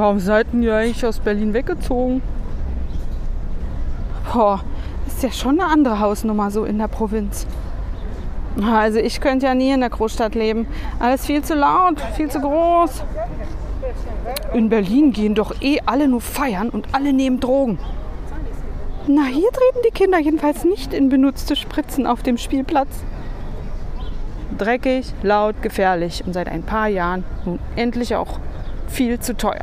Warum seid ihr eigentlich aus Berlin weggezogen? Boah, ist ja schon eine andere Hausnummer so in der Provinz. Also ich könnte ja nie in der Großstadt leben. Alles viel zu laut, viel zu groß. In Berlin gehen doch eh alle nur feiern und alle nehmen Drogen. Na, hier treten die Kinder jedenfalls nicht in benutzte Spritzen auf dem Spielplatz. Dreckig, laut, gefährlich und seit ein paar Jahren nun endlich auch viel zu teuer.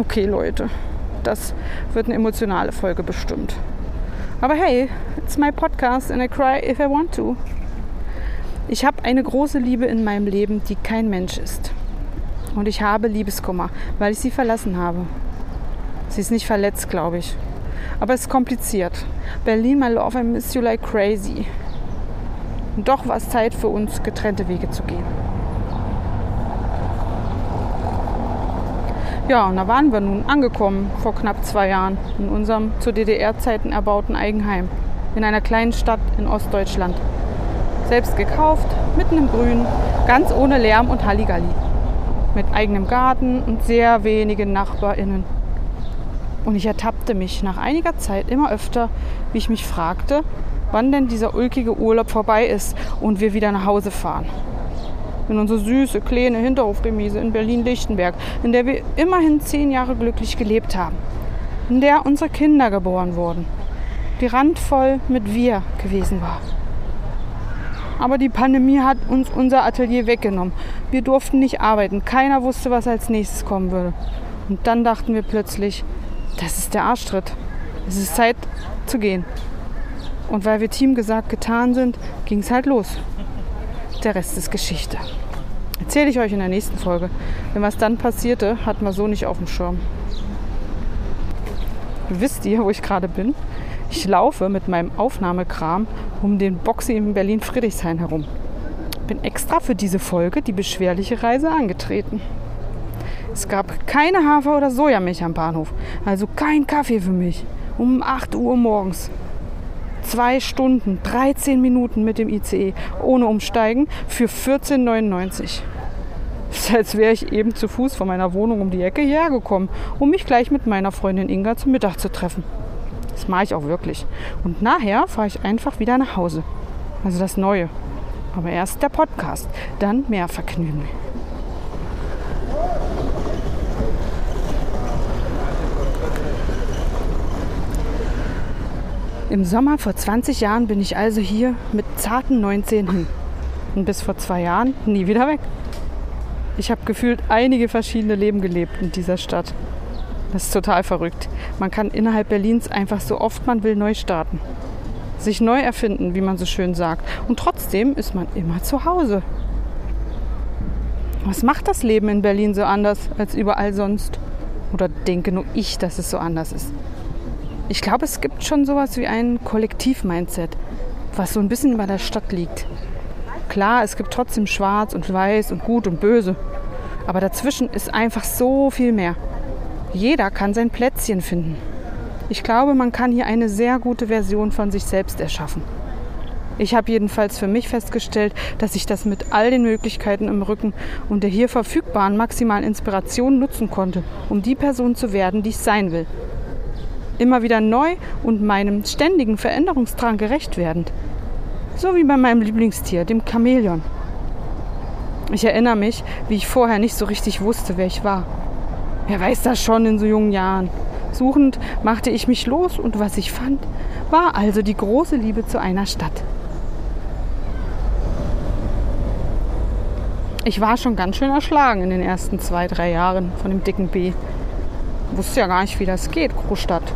Okay, Leute, das wird eine emotionale Folge bestimmt. Aber hey, it's my podcast and I cry if I want to. Ich habe eine große Liebe in meinem Leben, die kein Mensch ist. Und ich habe Liebeskummer, weil ich sie verlassen habe. Sie ist nicht verletzt, glaube ich. Aber es ist kompliziert. Berlin, my love, I miss you like crazy. Und doch war es Zeit für uns, getrennte Wege zu gehen. Ja, und da waren wir nun angekommen vor knapp zwei Jahren in unserem zu DDR-Zeiten erbauten Eigenheim in einer kleinen Stadt in Ostdeutschland. Selbst gekauft, mitten im Grün, ganz ohne Lärm und Halligalli. Mit eigenem Garten und sehr wenigen NachbarInnen. Und ich ertappte mich nach einiger Zeit immer öfter, wie ich mich fragte, wann denn dieser ulkige Urlaub vorbei ist und wir wieder nach Hause fahren. In unsere süße, kleine Hinterhofremise in Berlin-Lichtenberg, in der wir immerhin zehn Jahre glücklich gelebt haben. In der unsere Kinder geboren wurden. Die randvoll mit wir gewesen war. Aber die Pandemie hat uns unser Atelier weggenommen. Wir durften nicht arbeiten. Keiner wusste, was als nächstes kommen würde. Und dann dachten wir plötzlich, das ist der Arschtritt. Es ist Zeit zu gehen. Und weil wir Team gesagt getan sind, ging es halt los. Der Rest ist Geschichte. Erzähle ich euch in der nächsten Folge. Denn was dann passierte, hatten wir so nicht auf dem Schirm. Wisst ihr, wo ich gerade bin? Ich laufe mit meinem Aufnahmekram um den Boxy in Berlin-Friedrichshain herum. Bin extra für diese Folge die beschwerliche Reise angetreten. Es gab keine Hafer- oder Sojamilch am Bahnhof, also kein Kaffee für mich. Um 8 Uhr morgens. Zwei Stunden, 13 Minuten mit dem ICE, ohne Umsteigen, für 14,99. Es ist, als wäre ich eben zu Fuß von meiner Wohnung um die Ecke hierher gekommen, um mich gleich mit meiner Freundin Inga zum Mittag zu treffen. Das mache ich auch wirklich. Und nachher fahre ich einfach wieder nach Hause. Also das Neue. Aber erst der Podcast, dann mehr Vergnügen. Im Sommer vor 20 Jahren bin ich also hier mit zarten 19 hin. Und bis vor zwei Jahren nie wieder weg. Ich habe gefühlt einige verschiedene Leben gelebt in dieser Stadt. Das ist total verrückt. Man kann innerhalb Berlins einfach so oft man will neu starten. Sich neu erfinden, wie man so schön sagt. Und trotzdem ist man immer zu Hause. Was macht das Leben in Berlin so anders als überall sonst? Oder denke nur ich, dass es so anders ist? Ich glaube, es gibt schon sowas wie ein Kollektiv-Mindset, was so ein bisschen bei der Stadt liegt. Klar, es gibt trotzdem Schwarz und Weiß und Gut und Böse. Aber dazwischen ist einfach so viel mehr. Jeder kann sein Plätzchen finden. Ich glaube, man kann hier eine sehr gute Version von sich selbst erschaffen. Ich habe jedenfalls für mich festgestellt, dass ich das mit all den Möglichkeiten im Rücken und der hier verfügbaren maximalen Inspiration nutzen konnte, um die Person zu werden, die ich sein will. Immer wieder neu und meinem ständigen Veränderungsdrang gerecht werdend. So wie bei meinem Lieblingstier, dem Chamäleon. Ich erinnere mich, wie ich vorher nicht so richtig wusste, wer ich war. Wer weiß das schon in so jungen Jahren? Suchend machte ich mich los und was ich fand, war also die große Liebe zu einer Stadt. Ich war schon ganz schön erschlagen in den ersten zwei, drei Jahren von dem dicken B. Wusste ja gar nicht, wie das geht, Großstadt.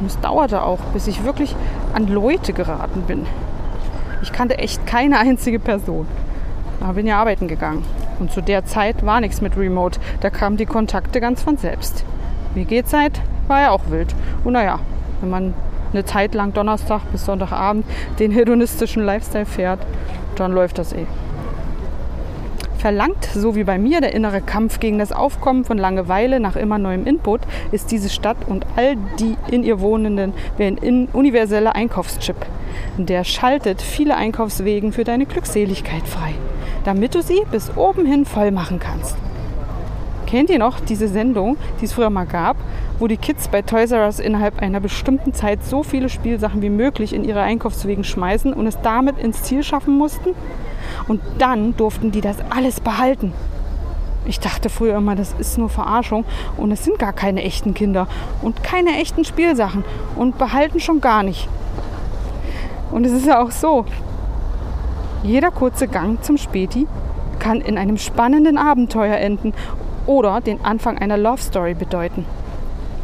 Und es dauerte auch, bis ich wirklich an Leute geraten bin. Ich kannte echt keine einzige Person. Aber bin ja arbeiten gegangen. Und zu der Zeit war nichts mit Remote. Da kamen die Kontakte ganz von selbst. WG-Zeit war ja auch wild. Und naja, wenn man eine Zeit lang Donnerstag bis Sonntagabend den hedonistischen Lifestyle fährt, dann läuft das eh. Verlangt, so wie bei mir, der innere Kampf gegen das Aufkommen von Langeweile nach immer neuem Input, ist diese Stadt und all die in ihr Wohnenden wie ein universeller Einkaufschip. Der schaltet viele Einkaufswegen für deine Glückseligkeit frei damit du sie bis oben hin voll machen kannst. Kennt ihr noch diese Sendung, die es früher mal gab, wo die Kids bei Toys R Us innerhalb einer bestimmten Zeit so viele Spielsachen wie möglich in ihre Einkaufswegen schmeißen und es damit ins Ziel schaffen mussten? Und dann durften die das alles behalten. Ich dachte früher immer, das ist nur Verarschung und es sind gar keine echten Kinder und keine echten Spielsachen und behalten schon gar nicht. Und es ist ja auch so, jeder kurze Gang zum Späti kann in einem spannenden Abenteuer enden oder den Anfang einer Love Story bedeuten.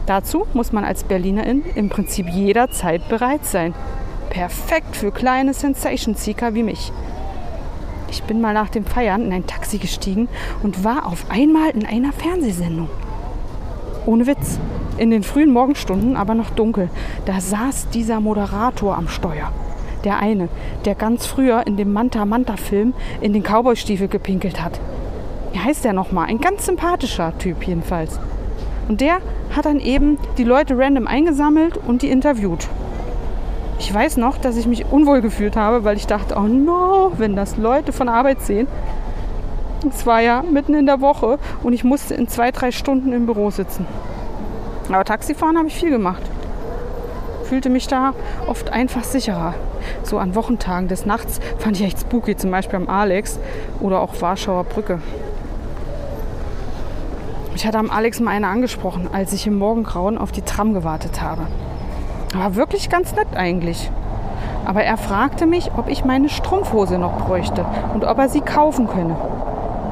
Dazu muss man als Berlinerin im Prinzip jederzeit bereit sein. Perfekt für kleine Sensation Seeker wie mich. Ich bin mal nach dem Feiern in ein Taxi gestiegen und war auf einmal in einer Fernsehsendung. Ohne Witz. In den frühen Morgenstunden, aber noch dunkel. Da saß dieser Moderator am Steuer. Der eine, der ganz früher in dem Manta Manta Film in den Cowboy-Stiefel gepinkelt hat. Wie heißt der nochmal? Ein ganz sympathischer Typ jedenfalls. Und der hat dann eben die Leute random eingesammelt und die interviewt. Ich weiß noch, dass ich mich unwohl gefühlt habe, weil ich dachte, oh no, wenn das Leute von Arbeit sehen. Es war ja mitten in der Woche und ich musste in zwei, drei Stunden im Büro sitzen. Aber Taxifahren habe ich viel gemacht fühlte mich da oft einfach sicherer. So an Wochentagen des Nachts fand ich echt spooky, zum Beispiel am Alex oder auch Warschauer Brücke. Ich hatte am Alex mal eine angesprochen, als ich im Morgengrauen auf die Tram gewartet habe. War wirklich ganz nett eigentlich. Aber er fragte mich, ob ich meine Strumpfhose noch bräuchte und ob er sie kaufen könne.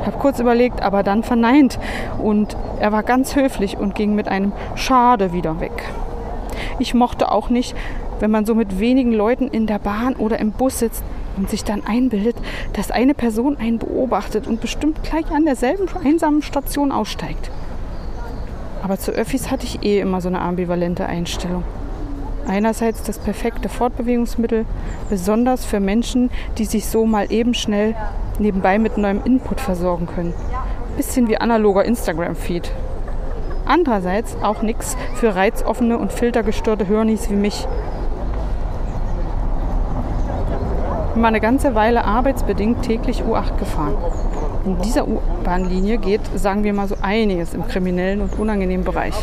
Ich habe kurz überlegt, aber dann verneint. Und er war ganz höflich und ging mit einem Schade wieder weg. Ich mochte auch nicht, wenn man so mit wenigen Leuten in der Bahn oder im Bus sitzt und sich dann einbildet, dass eine Person einen beobachtet und bestimmt gleich an derselben einsamen Station aussteigt. Aber zu Öffis hatte ich eh immer so eine ambivalente Einstellung. Einerseits das perfekte Fortbewegungsmittel, besonders für Menschen, die sich so mal eben schnell nebenbei mit neuem Input versorgen können. Bisschen wie analoger Instagram-Feed. Andererseits auch nichts für reizoffene und filtergestörte Hörnis wie mich. Ich war eine ganze Weile arbeitsbedingt täglich U8 gefahren. In dieser U-Bahn-Linie geht, sagen wir mal so, einiges im kriminellen und unangenehmen Bereich.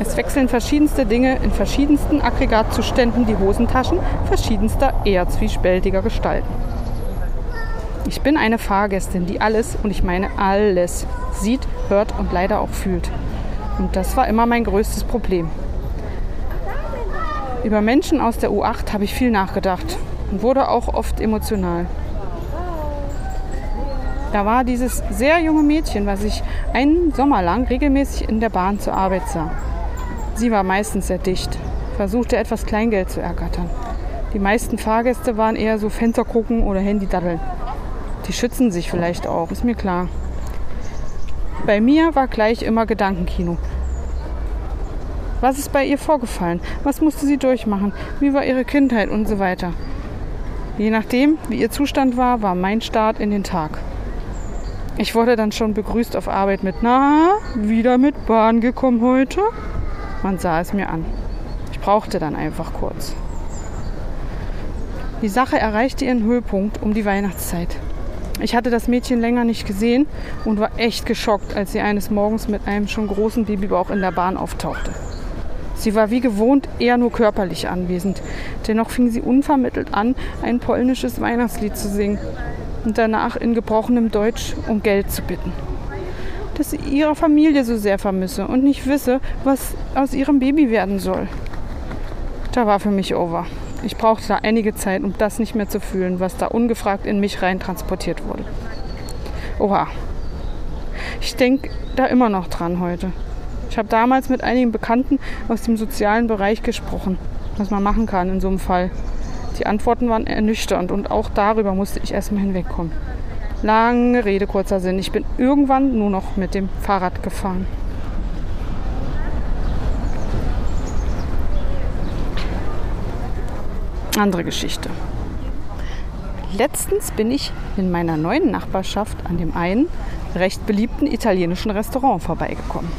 Es wechseln verschiedenste Dinge in verschiedensten Aggregatzuständen die Hosentaschen verschiedenster, eher zwiespältiger Gestalten. Ich bin eine Fahrgästin, die alles, und ich meine alles, sieht, hört und leider auch fühlt. Und das war immer mein größtes Problem. Über Menschen aus der U8 habe ich viel nachgedacht und wurde auch oft emotional. Da war dieses sehr junge Mädchen, was ich einen Sommer lang regelmäßig in der Bahn zur Arbeit sah. Sie war meistens sehr dicht, versuchte etwas Kleingeld zu ergattern. Die meisten Fahrgäste waren eher so Fenster gucken oder Handy daddeln. Die schützen sich vielleicht auch, ist mir klar. Bei mir war gleich immer Gedankenkino. Was ist bei ihr vorgefallen? Was musste sie durchmachen? Wie war ihre Kindheit und so weiter? Je nachdem, wie ihr Zustand war, war mein Start in den Tag. Ich wurde dann schon begrüßt auf Arbeit mit, na, wieder mit Bahn gekommen heute? Man sah es mir an. Ich brauchte dann einfach kurz. Die Sache erreichte ihren Höhepunkt um die Weihnachtszeit. Ich hatte das Mädchen länger nicht gesehen und war echt geschockt, als sie eines Morgens mit einem schon großen Babybauch in der Bahn auftauchte. Sie war wie gewohnt eher nur körperlich anwesend. Dennoch fing sie unvermittelt an, ein polnisches Weihnachtslied zu singen und danach in gebrochenem Deutsch um Geld zu bitten. Dass sie ihre Familie so sehr vermisse und nicht wisse, was aus ihrem Baby werden soll. Da war für mich over. Ich brauchte da einige Zeit, um das nicht mehr zu fühlen, was da ungefragt in mich rein transportiert wurde. Oha. Ich denke da immer noch dran heute. Ich habe damals mit einigen Bekannten aus dem sozialen Bereich gesprochen, was man machen kann in so einem Fall. Die Antworten waren ernüchternd und auch darüber musste ich erstmal hinwegkommen. Lange Rede, kurzer Sinn. Ich bin irgendwann nur noch mit dem Fahrrad gefahren. Andere Geschichte. Letztens bin ich in meiner neuen Nachbarschaft an dem einen recht beliebten italienischen Restaurant vorbeigekommen.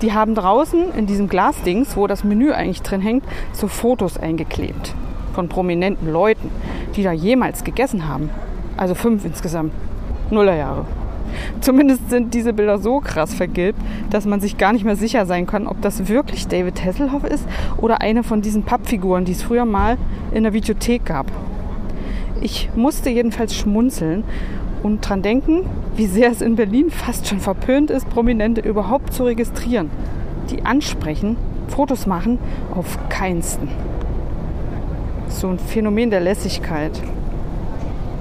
Die haben draußen in diesem Glasdings, wo das Menü eigentlich drin hängt, so Fotos eingeklebt von prominenten Leuten, die da jemals gegessen haben. Also fünf insgesamt. Nullerjahre. Zumindest sind diese Bilder so krass vergilbt, dass man sich gar nicht mehr sicher sein kann, ob das wirklich David Hasselhoff ist oder eine von diesen Pappfiguren, die es früher mal in der Videothek gab. Ich musste jedenfalls schmunzeln und dran denken, wie sehr es in Berlin fast schon verpönt ist, Prominente überhaupt zu registrieren. Die ansprechen, Fotos machen, auf keinsten. So ein Phänomen der Lässigkeit.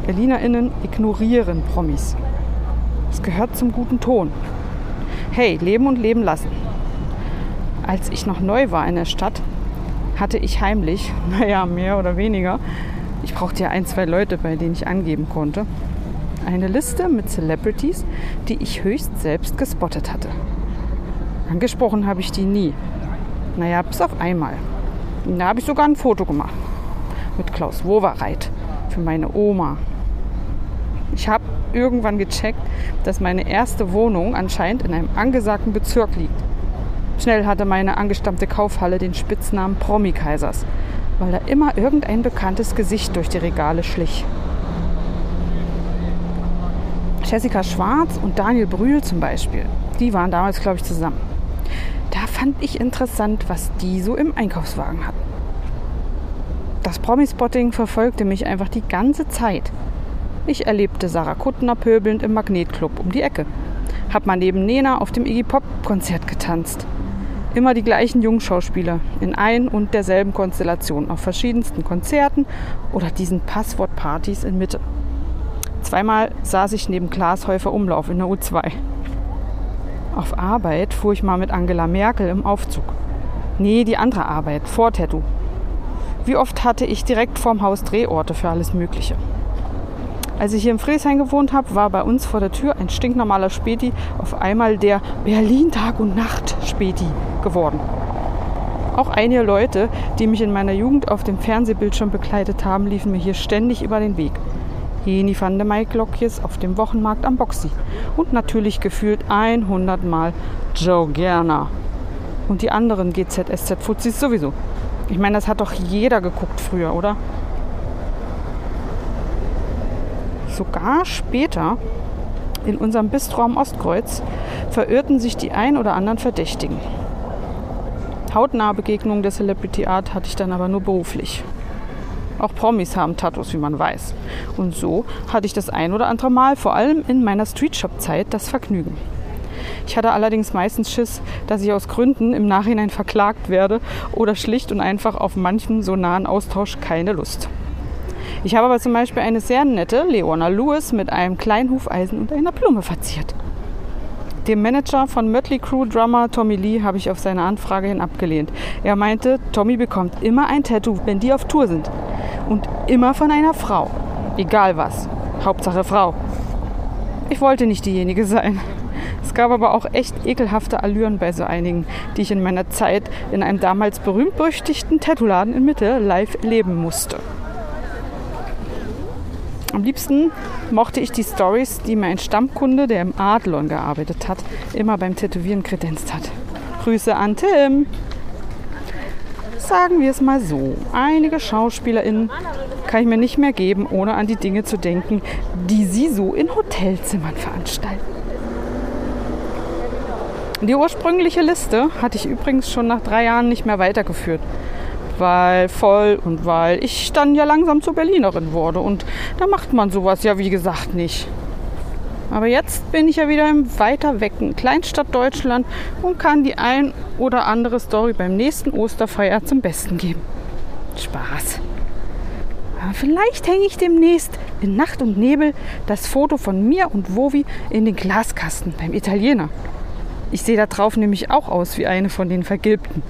BerlinerInnen ignorieren Promis. Es gehört zum guten Ton. Hey, leben und leben lassen. Als ich noch neu war in der Stadt, hatte ich heimlich, naja, mehr oder weniger, ich brauchte ja ein, zwei Leute, bei denen ich angeben konnte, eine Liste mit Celebrities, die ich höchst selbst gespottet hatte. Angesprochen habe ich die nie. Naja, bis auf einmal. Da habe ich sogar ein Foto gemacht. Mit Klaus Wowereit für meine Oma. Ich habe irgendwann gecheckt, dass meine erste Wohnung anscheinend in einem angesagten Bezirk liegt. Schnell hatte meine angestammte Kaufhalle den Spitznamen Promi-Kaisers, weil da immer irgendein bekanntes Gesicht durch die Regale schlich. Jessica Schwarz und Daniel Brühl zum Beispiel, die waren damals, glaube ich, zusammen. Da fand ich interessant, was die so im Einkaufswagen hatten. Das Promispotting verfolgte mich einfach die ganze Zeit. Ich erlebte Sarah Kuttner pöbelnd im Magnetclub um die Ecke. Hab mal neben Nena auf dem Iggy Pop Konzert getanzt. Immer die gleichen Jungschauspieler in ein und derselben Konstellation auf verschiedensten Konzerten oder diesen Passwortpartys in Mitte. Zweimal saß ich neben Klaas Häufer Umlauf in der U2. Auf Arbeit fuhr ich mal mit Angela Merkel im Aufzug. Nee, die andere Arbeit, vor Tattoo. Wie oft hatte ich direkt vorm Haus Drehorte für alles Mögliche. Als ich hier in Friesheim gewohnt habe, war bei uns vor der Tür ein stinknormaler Späti auf einmal der Berlin Tag und Nacht Späti geworden. Auch einige Leute, die mich in meiner Jugend auf dem Fernsehbildschirm begleitet haben, liefen mir hier ständig über den Weg. Jeni van der Maiklokjes auf dem Wochenmarkt am Boxy. Und natürlich gefühlt 100 Mal Joe Gerner. Und die anderen GZSZ-Fuzis sowieso. Ich meine, das hat doch jeder geguckt früher, oder? sogar später in unserem Bistro am Ostkreuz verirrten sich die ein oder anderen Verdächtigen. Hautnahe Begegnungen der Celebrity Art hatte ich dann aber nur beruflich. Auch Promis haben Tattoos, wie man weiß. Und so hatte ich das ein oder andere Mal, vor allem in meiner Streetshop-Zeit, das Vergnügen. Ich hatte allerdings meistens Schiss, dass ich aus Gründen im Nachhinein verklagt werde oder schlicht und einfach auf manchen so nahen Austausch keine Lust. Ich habe aber zum Beispiel eine sehr nette Leona Lewis mit einem kleinen Hufeisen und einer Blume verziert. Dem Manager von Mötley Crew Drummer Tommy Lee habe ich auf seine Anfrage hin abgelehnt. Er meinte, Tommy bekommt immer ein Tattoo, wenn die auf Tour sind. Und immer von einer Frau. Egal was. Hauptsache Frau. Ich wollte nicht diejenige sein. Gab aber auch echt ekelhafte Allüren bei so einigen, die ich in meiner Zeit in einem damals berühmt-berüchtigten Tattoo-Laden in Mitte live erleben musste. Am liebsten mochte ich die Stories, die mein Stammkunde, der im Adlon gearbeitet hat, immer beim Tätowieren kredenzt hat. Grüße an Tim! Sagen wir es mal so, einige SchauspielerInnen kann ich mir nicht mehr geben, ohne an die Dinge zu denken, die sie so in Hotelzimmern veranstalten. Die ursprüngliche Liste hatte ich übrigens schon nach drei Jahren nicht mehr weitergeführt weil voll und weil ich dann ja langsam zur Berlinerin wurde. Und da macht man sowas ja wie gesagt nicht. Aber jetzt bin ich ja wieder im weiter wecken Kleinstadt Deutschland und kann die ein oder andere Story beim nächsten Osterfeier zum Besten geben. Spaß. Aber vielleicht hänge ich demnächst in Nacht und Nebel das Foto von mir und Wovi in den Glaskasten beim Italiener. Ich sehe da drauf nämlich auch aus wie eine von den Vergilbten.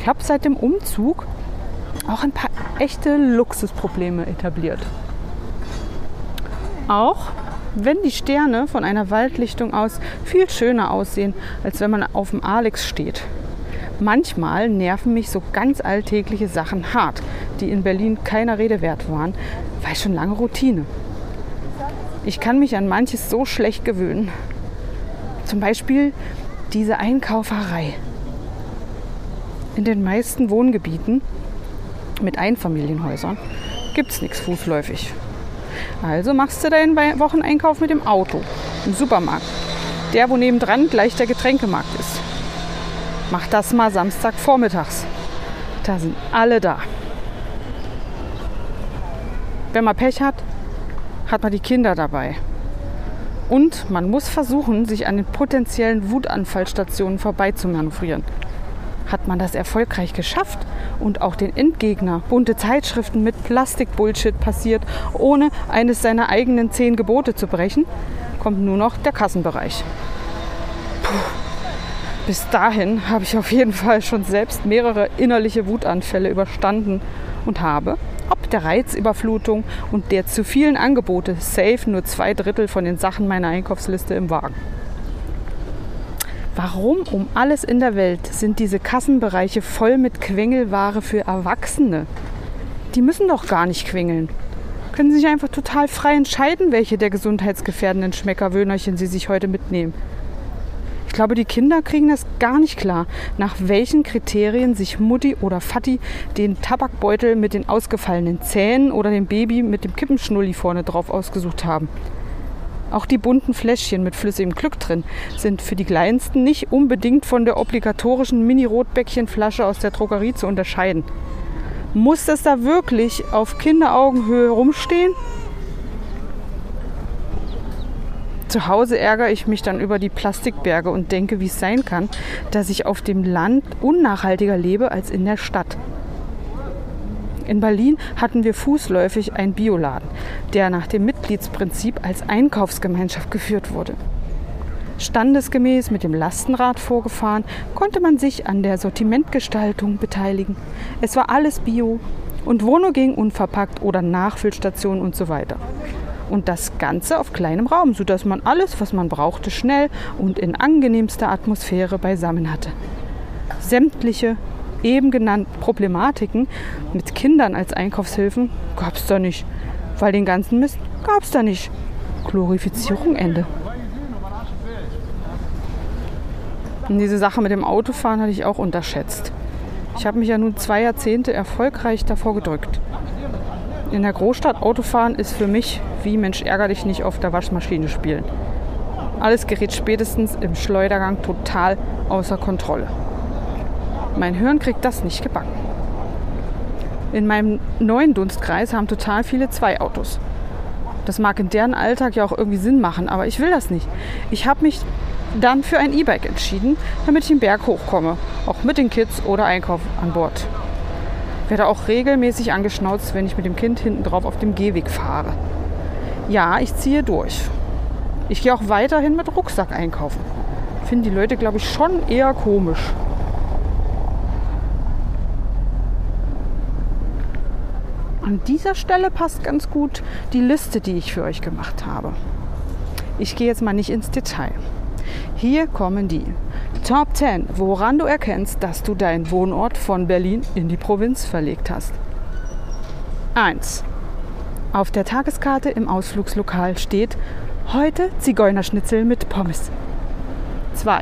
Ich habe seit dem Umzug auch ein paar echte Luxusprobleme etabliert. Auch wenn die Sterne von einer Waldlichtung aus viel schöner aussehen, als wenn man auf dem Alex steht. Manchmal nerven mich so ganz alltägliche Sachen hart, die in Berlin keiner Rede wert waren, weil schon lange Routine. Ich kann mich an manches so schlecht gewöhnen. Zum Beispiel diese Einkauferei in den meisten Wohngebieten mit Einfamilienhäusern gibt es nichts fußläufig. Also machst du deinen Wocheneinkauf mit dem Auto im Supermarkt. Der, wo nebendran gleich der Getränkemarkt ist. Mach das mal Samstagvormittags. Da sind alle da. Wenn man Pech hat, hat man die Kinder dabei. Und man muss versuchen, sich an den potenziellen Wutanfallstationen vorbeizumanövrieren hat man das erfolgreich geschafft und auch den Endgegner bunte Zeitschriften mit Plastik-Bullshit passiert, ohne eines seiner eigenen zehn Gebote zu brechen, kommt nur noch der Kassenbereich. Puh. Bis dahin habe ich auf jeden Fall schon selbst mehrere innerliche Wutanfälle überstanden und habe, ob der Reizüberflutung und der zu vielen Angebote, safe nur zwei Drittel von den Sachen meiner Einkaufsliste im Wagen. Warum um alles in der Welt sind diese Kassenbereiche voll mit Quengelware für Erwachsene? Die müssen doch gar nicht quengeln. Können sich einfach total frei entscheiden, welche der gesundheitsgefährdenden Schmeckerwöhnerchen sie sich heute mitnehmen. Ich glaube, die Kinder kriegen das gar nicht klar, nach welchen Kriterien sich Mutti oder Vati den Tabakbeutel mit den ausgefallenen Zähnen oder dem Baby mit dem Kippenschnulli vorne drauf ausgesucht haben. Auch die bunten Fläschchen mit flüssigem Glück drin sind für die Kleinsten nicht unbedingt von der obligatorischen Mini-Rotbäckchenflasche aus der Drogerie zu unterscheiden. Muss das da wirklich auf Kinderaugenhöhe rumstehen? Zu Hause ärgere ich mich dann über die Plastikberge und denke, wie es sein kann, dass ich auf dem Land unnachhaltiger lebe als in der Stadt. In Berlin hatten wir fußläufig einen Bioladen, der nach dem Mitgliedsprinzip als Einkaufsgemeinschaft geführt wurde. Standesgemäß mit dem Lastenrad vorgefahren, konnte man sich an der Sortimentgestaltung beteiligen. Es war alles Bio und wo nur ging unverpackt oder Nachfüllstationen und so weiter. Und das Ganze auf kleinem Raum, sodass man alles, was man brauchte, schnell und in angenehmster Atmosphäre beisammen hatte. Sämtliche eben genannten Problematiken mit Kindern als Einkaufshilfen gab es da nicht. Weil den ganzen Mist gab es da nicht. Glorifizierung Ende. Und diese Sache mit dem Autofahren hatte ich auch unterschätzt. Ich habe mich ja nun zwei Jahrzehnte erfolgreich davor gedrückt. In der Großstadt Autofahren ist für mich wie Mensch ärger dich nicht auf der Waschmaschine spielen. Alles gerät spätestens im Schleudergang total außer Kontrolle. Mein Hirn kriegt das nicht gebacken. In meinem neuen Dunstkreis haben total viele zwei Autos. Das mag in deren Alltag ja auch irgendwie Sinn machen, aber ich will das nicht. Ich habe mich dann für ein E-Bike entschieden, damit ich den Berg hochkomme, auch mit den Kids oder Einkauf an Bord. Werde auch regelmäßig angeschnauzt, wenn ich mit dem Kind hinten drauf auf dem Gehweg fahre. Ja, ich ziehe durch. Ich gehe auch weiterhin mit Rucksack einkaufen. Finden die Leute, glaube ich, schon eher komisch. An dieser Stelle passt ganz gut die Liste, die ich für euch gemacht habe. Ich gehe jetzt mal nicht ins Detail. Hier kommen die Top 10, woran du erkennst, dass du deinen Wohnort von Berlin in die Provinz verlegt hast. 1. Auf der Tageskarte im Ausflugslokal steht heute Zigeunerschnitzel mit Pommes. 2.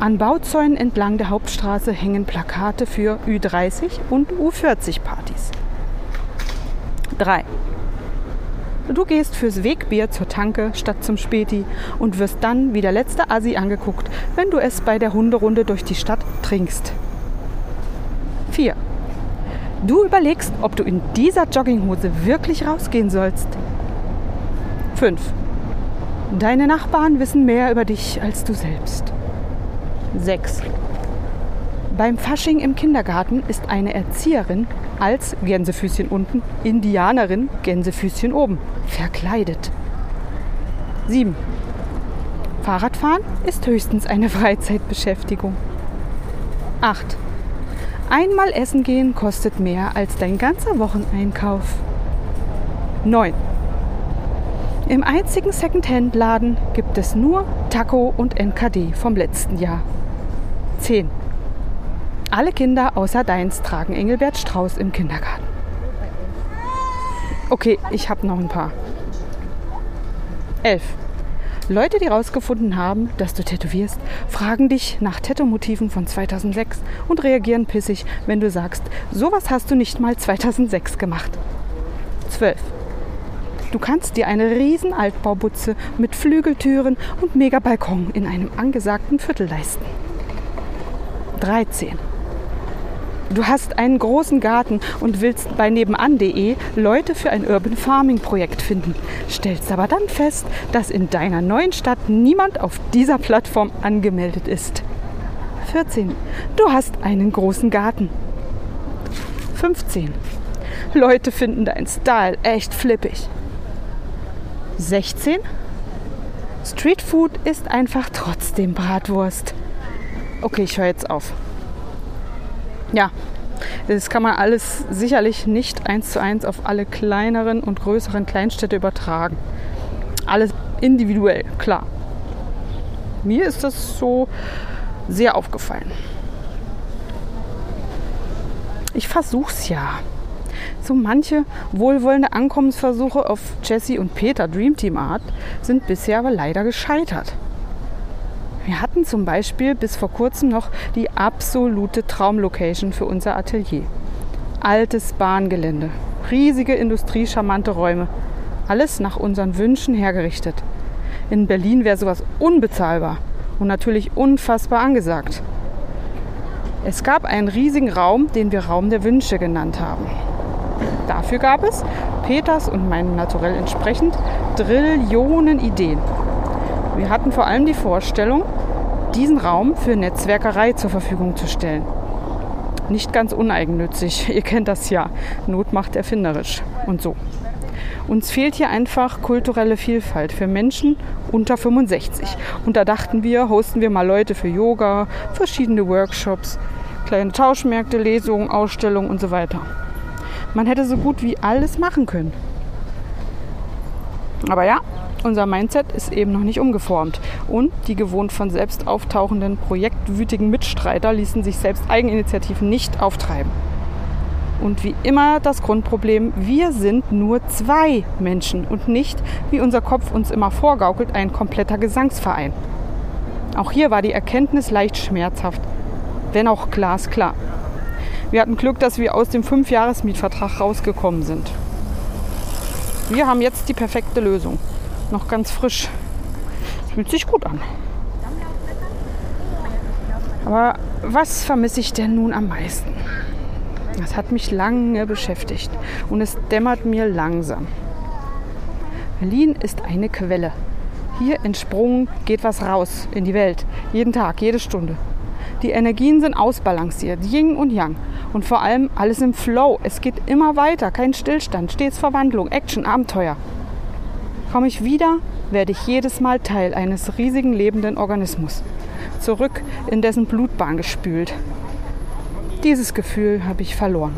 An Bauzäunen entlang der Hauptstraße hängen Plakate für Ü30 und U40 Partys. 3. Du gehst fürs Wegbier zur Tanke statt zum Späti und wirst dann wie der letzte Assi angeguckt, wenn du es bei der Hunderunde durch die Stadt trinkst. 4. Du überlegst, ob du in dieser Jogginghose wirklich rausgehen sollst. 5. Deine Nachbarn wissen mehr über dich als du selbst. 6. Beim Fasching im Kindergarten ist eine Erzieherin als Gänsefüßchen unten, Indianerin Gänsefüßchen oben, verkleidet. 7. Fahrradfahren ist höchstens eine Freizeitbeschäftigung. 8. Einmal essen gehen kostet mehr als dein ganzer Wocheneinkauf. 9. Im einzigen Secondhand-Laden gibt es nur Taco und NKD vom letzten Jahr. 10. Alle Kinder außer deins tragen Engelbert Strauß im Kindergarten. Okay, ich habe noch ein paar. 11. Leute, die herausgefunden haben, dass du tätowierst, fragen dich nach Tattoo-Motiven von 2006 und reagieren pissig, wenn du sagst, sowas hast du nicht mal 2006 gemacht. 12. Du kannst dir eine riesen Altbaubutze mit Flügeltüren und Megabalkon in einem angesagten Viertel leisten. 13. Du hast einen großen Garten und willst bei nebenan.de Leute für ein Urban Farming Projekt finden, stellst aber dann fest, dass in deiner neuen Stadt niemand auf dieser Plattform angemeldet ist. 14. Du hast einen großen Garten. 15. Leute finden deinen Style echt flippig. 16. Streetfood ist einfach trotzdem Bratwurst. Okay, ich höre jetzt auf ja, das kann man alles sicherlich nicht eins zu eins auf alle kleineren und größeren Kleinstädte übertragen. Alles individuell, klar. Mir ist das so sehr aufgefallen. Ich versuch's ja. So manche wohlwollende Ankommensversuche auf Jesse und Peter Dreamteam Art sind bisher aber leider gescheitert. Wir hatten zum Beispiel bis vor kurzem noch die absolute Traumlocation für unser Atelier. Altes Bahngelände, riesige industriecharmante Räume, alles nach unseren Wünschen hergerichtet. In Berlin wäre sowas unbezahlbar und natürlich unfassbar angesagt. Es gab einen riesigen Raum, den wir Raum der Wünsche genannt haben. Dafür gab es, Peters und meinem Naturell entsprechend, Trillionen Ideen. Wir hatten vor allem die Vorstellung, diesen Raum für Netzwerkerei zur Verfügung zu stellen. Nicht ganz uneigennützig, ihr kennt das ja. Not macht erfinderisch und so. Uns fehlt hier einfach kulturelle Vielfalt für Menschen unter 65. Und da dachten wir, hosten wir mal Leute für Yoga, verschiedene Workshops, kleine Tauschmärkte, Lesungen, Ausstellungen und so weiter. Man hätte so gut wie alles machen können. Aber ja, unser Mindset ist eben noch nicht umgeformt. Und die gewohnt von selbst auftauchenden, projektwütigen Mitstreiter ließen sich selbst Eigeninitiativen nicht auftreiben. Und wie immer das Grundproblem, wir sind nur zwei Menschen und nicht, wie unser Kopf uns immer vorgaukelt, ein kompletter Gesangsverein. Auch hier war die Erkenntnis leicht schmerzhaft, wenn auch glasklar. Wir hatten Glück, dass wir aus dem Fünfjahresmietvertrag rausgekommen sind. Wir haben jetzt die perfekte Lösung noch ganz frisch. Fühlt sich gut an. Aber was vermisse ich denn nun am meisten? Das hat mich lange beschäftigt und es dämmert mir langsam. Berlin ist eine Quelle. Hier entsprungen geht was raus in die Welt. Jeden Tag, jede Stunde. Die Energien sind ausbalanciert, Yin und Yang. Und vor allem alles im Flow. Es geht immer weiter, kein Stillstand, stets Verwandlung, Action, Abenteuer. Komme ich wieder, werde ich jedes Mal Teil eines riesigen lebenden Organismus. Zurück in dessen Blutbahn gespült. Dieses Gefühl habe ich verloren.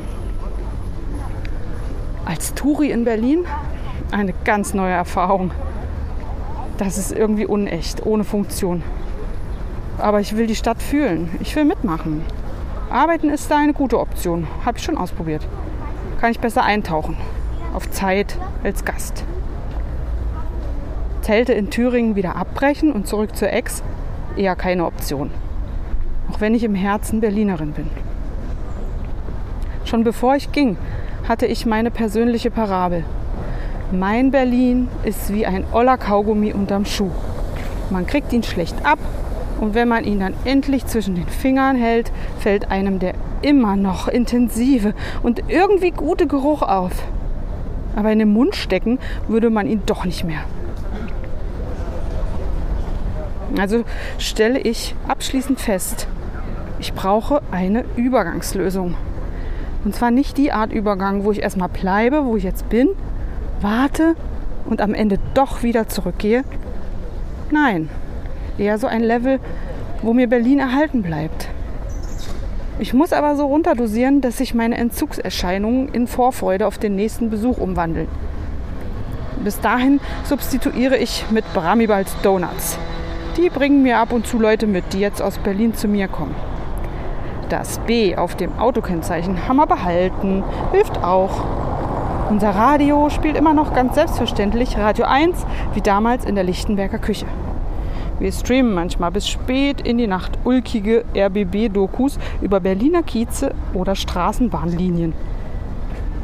Als Touri in Berlin eine ganz neue Erfahrung. Das ist irgendwie unecht, ohne Funktion. Aber ich will die Stadt fühlen. Ich will mitmachen. Arbeiten ist da eine gute Option. Habe ich schon ausprobiert. Kann ich besser eintauchen. Auf Zeit als Gast. Zelte in Thüringen wieder abbrechen und zurück zur Ex? Eher keine Option. Auch wenn ich im Herzen Berlinerin bin. Schon bevor ich ging, hatte ich meine persönliche Parabel. Mein Berlin ist wie ein oller Kaugummi unterm Schuh. Man kriegt ihn schlecht ab und wenn man ihn dann endlich zwischen den Fingern hält, fällt einem der immer noch intensive und irgendwie gute Geruch auf. Aber in den Mund stecken würde man ihn doch nicht mehr. Also stelle ich abschließend fest, ich brauche eine Übergangslösung. Und zwar nicht die Art Übergang, wo ich erstmal bleibe, wo ich jetzt bin, warte und am Ende doch wieder zurückgehe. Nein, eher so ein Level, wo mir Berlin erhalten bleibt. Ich muss aber so runterdosieren, dass sich meine Entzugserscheinungen in Vorfreude auf den nächsten Besuch umwandeln. Bis dahin substituiere ich mit Bramibals Donuts. Die bringen mir ab und zu Leute mit, die jetzt aus Berlin zu mir kommen. Das B auf dem Autokennzeichen haben wir behalten, hilft auch. Unser Radio spielt immer noch ganz selbstverständlich Radio 1, wie damals in der Lichtenberger Küche. Wir streamen manchmal bis spät in die Nacht ulkige RBB-Dokus über Berliner Kieze oder Straßenbahnlinien.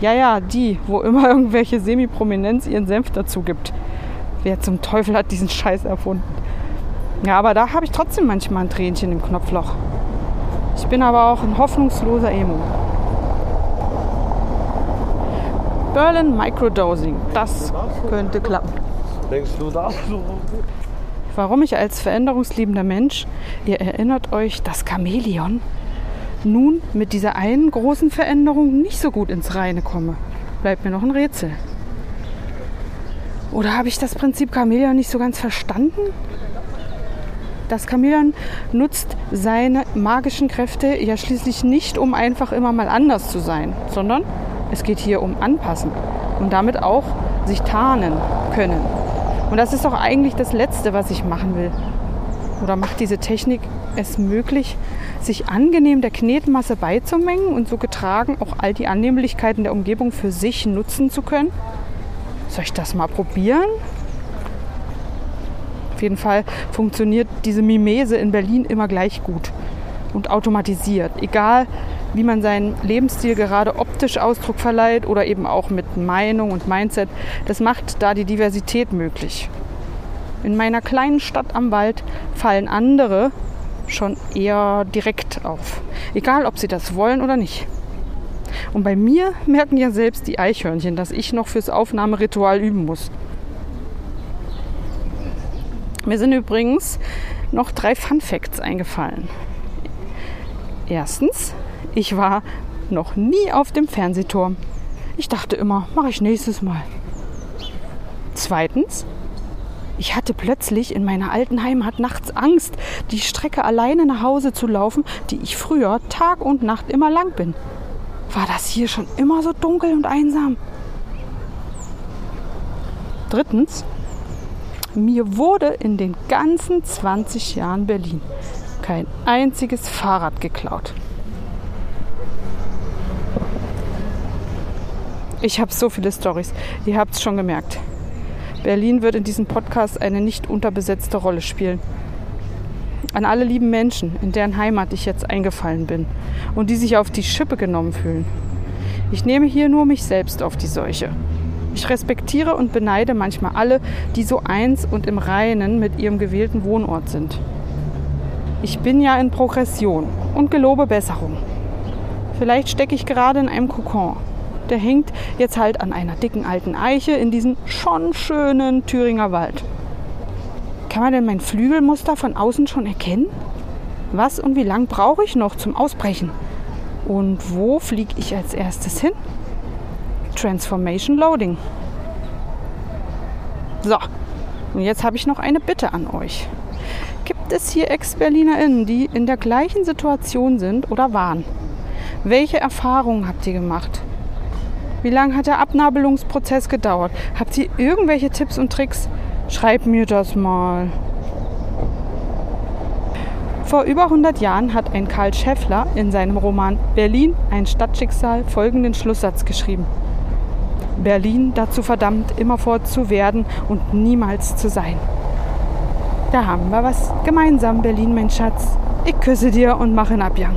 Ja, ja, die, wo immer irgendwelche Semi-Prominenz ihren Senf dazu gibt. Wer zum Teufel hat diesen Scheiß erfunden? Ja, aber da habe ich trotzdem manchmal ein Tränchen im Knopfloch. Ich bin aber auch ein hoffnungsloser Emo. Berlin Microdosing, das könnte klappen. Denkst du da? Warum ich als veränderungsliebender Mensch, ihr erinnert euch, das Chamäleon, nun mit dieser einen großen Veränderung nicht so gut ins Reine komme, bleibt mir noch ein Rätsel. Oder habe ich das Prinzip Chamäleon nicht so ganz verstanden? Das Chamäleon nutzt seine magischen Kräfte ja schließlich nicht, um einfach immer mal anders zu sein, sondern es geht hier um Anpassen und damit auch sich tarnen können. Und das ist doch eigentlich das Letzte, was ich machen will. Oder macht diese Technik es möglich, sich angenehm der Knetmasse beizumengen und so getragen auch all die Annehmlichkeiten der Umgebung für sich nutzen zu können? Soll ich das mal probieren? Auf jeden Fall funktioniert diese Mimese in Berlin immer gleich gut und automatisiert. Egal, wie man seinen Lebensstil gerade optisch Ausdruck verleiht oder eben auch mit Meinung und Mindset, das macht da die Diversität möglich. In meiner kleinen Stadt am Wald fallen andere schon eher direkt auf. Egal, ob sie das wollen oder nicht. Und bei mir merken ja selbst die Eichhörnchen, dass ich noch fürs Aufnahmeritual üben muss. Mir sind übrigens noch drei Fun Facts eingefallen. Erstens, ich war noch nie auf dem Fernsehturm. Ich dachte immer, mache ich nächstes Mal. Zweitens, ich hatte plötzlich in meiner alten Heimat nachts Angst, die Strecke alleine nach Hause zu laufen, die ich früher Tag und Nacht immer lang bin. War das hier schon immer so dunkel und einsam? Drittens, mir wurde in den ganzen 20 Jahren Berlin kein einziges Fahrrad geklaut. Ich habe so viele Stories. Ihr habt es schon gemerkt. Berlin wird in diesem Podcast eine nicht unterbesetzte Rolle spielen. An alle lieben Menschen, in deren Heimat ich jetzt eingefallen bin und die sich auf die Schippe genommen fühlen. Ich nehme hier nur mich selbst auf die Seuche. Ich respektiere und beneide manchmal alle, die so eins und im Reinen mit ihrem gewählten Wohnort sind. Ich bin ja in Progression und gelobe Besserung. Vielleicht stecke ich gerade in einem Kokon. Der hängt jetzt halt an einer dicken alten Eiche in diesem schon schönen Thüringer Wald. Kann man denn mein Flügelmuster von außen schon erkennen? Was und wie lang brauche ich noch zum Ausbrechen? Und wo fliege ich als erstes hin? Transformation Loading. So, und jetzt habe ich noch eine Bitte an euch. Gibt es hier Ex-BerlinerInnen, die in der gleichen Situation sind oder waren? Welche Erfahrungen habt ihr gemacht? Wie lange hat der Abnabelungsprozess gedauert? Habt ihr irgendwelche Tipps und Tricks? Schreibt mir das mal. Vor über 100 Jahren hat ein Karl Schäffler in seinem Roman Berlin, ein Stadtschicksal folgenden Schlusssatz geschrieben. Berlin dazu verdammt, immerfort zu werden und niemals zu sein. Da haben wir was gemeinsam, Berlin, mein Schatz. Ich küsse dir und mache einen Abgang.